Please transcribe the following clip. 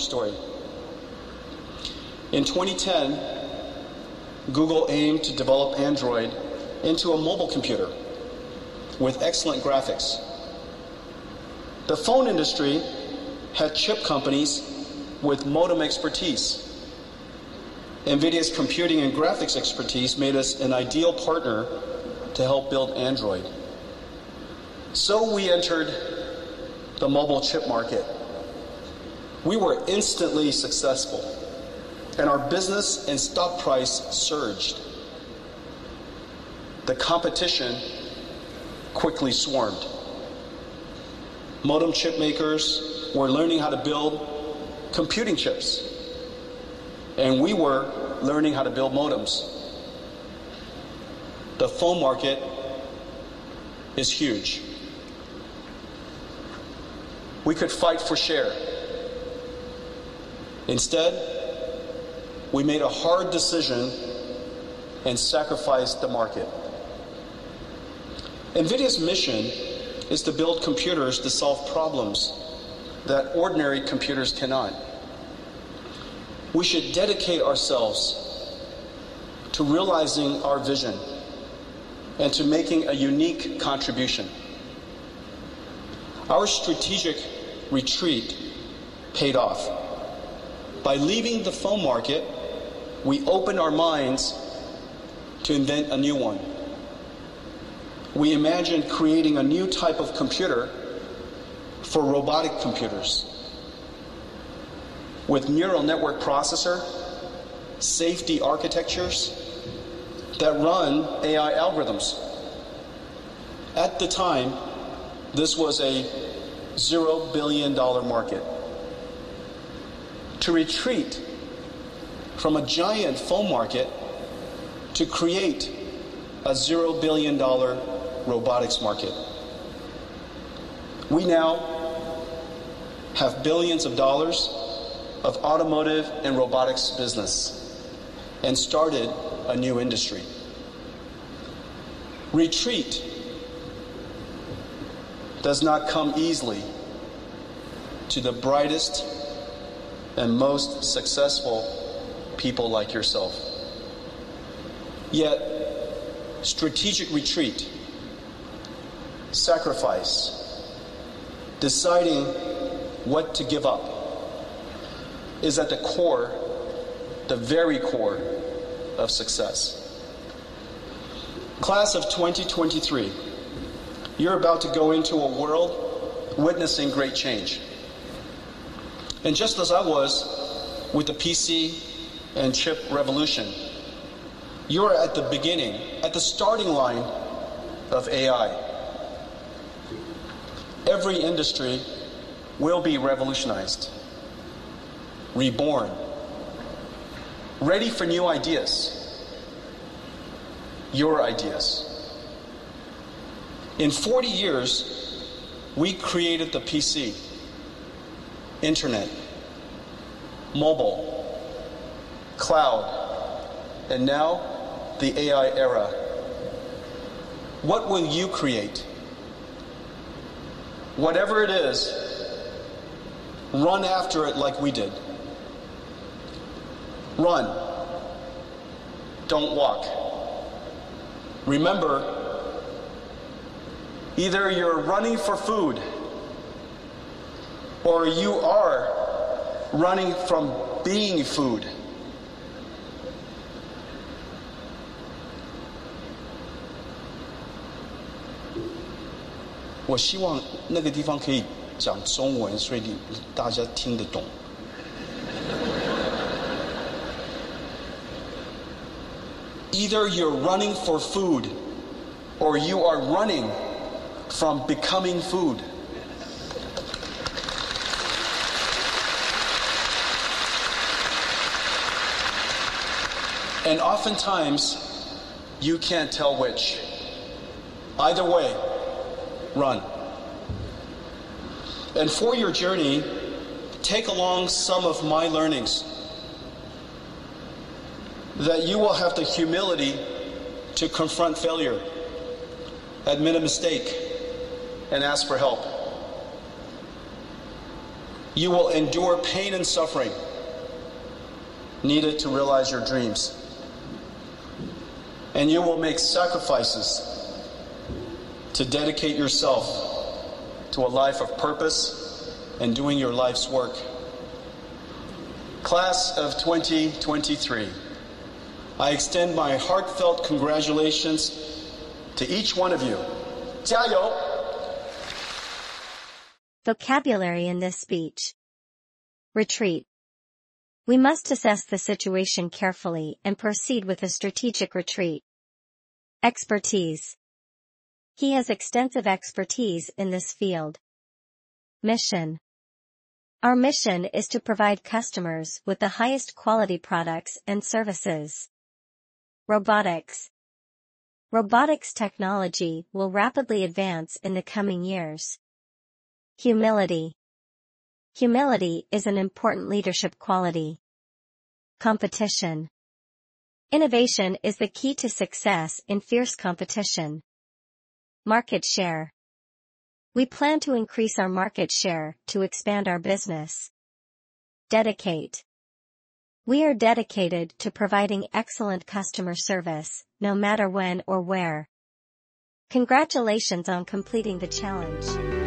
story. In 2010, Google aimed to develop Android into a mobile computer with excellent graphics. The phone industry had chip companies with modem expertise. NVIDIA's computing and graphics expertise made us an ideal partner to help build Android. So we entered the mobile chip market. We were instantly successful, and our business and stock price surged. The competition quickly swarmed. Modem chip makers were learning how to build computing chips, and we were learning how to build modems. The phone market is huge. We could fight for share. Instead, we made a hard decision and sacrificed the market. NVIDIA's mission is to build computers to solve problems that ordinary computers cannot. We should dedicate ourselves to realizing our vision and to making a unique contribution. Our strategic retreat paid off. By leaving the phone market, we opened our minds to invent a new one. We imagined creating a new type of computer for robotic computers with neural network processor, safety architectures that run AI algorithms. At the time, this was a zero billion dollar market. To retreat from a giant phone market to create a zero billion dollar robotics market. We now have billions of dollars of automotive and robotics business and started a new industry. Retreat does not come easily to the brightest and most successful people like yourself. Yet, strategic retreat, sacrifice, deciding what to give up is at the core, the very core of success. Class of 2023, you're about to go into a world witnessing great change. And just as I was with the PC and chip revolution, you're at the beginning, at the starting line of AI. Every industry will be revolutionized, reborn, ready for new ideas. Your ideas. In 40 years, we created the PC, internet, mobile, cloud, and now the AI era. What will you create? Whatever it is, run after it like we did. Run. Don't walk. Remember, either you're running for food or you are running from being food. I Either you're running for food, or you are running from becoming food. And oftentimes, you can't tell which. Either way, run. And for your journey, take along some of my learnings that you will have the humility to confront failure, admit a mistake, and ask for help. You will endure pain and suffering needed to realize your dreams. And you will make sacrifices to dedicate yourself to a life of purpose and doing your life's work. Class of 2023, I extend my heartfelt congratulations to each one of you. 加油! Vocabulary in this speech. Retreat. We must assess the situation carefully and proceed with a strategic retreat. Expertise. He has extensive expertise in this field. Mission. Our mission is to provide customers with the highest quality products and services. Robotics. Robotics technology will rapidly advance in the coming years. Humility. Humility is an important leadership quality. Competition. Innovation is the key to success in fierce competition. Market share. We plan to increase our market share to expand our business. Dedicate. We are dedicated to providing excellent customer service, no matter when or where. Congratulations on completing the challenge.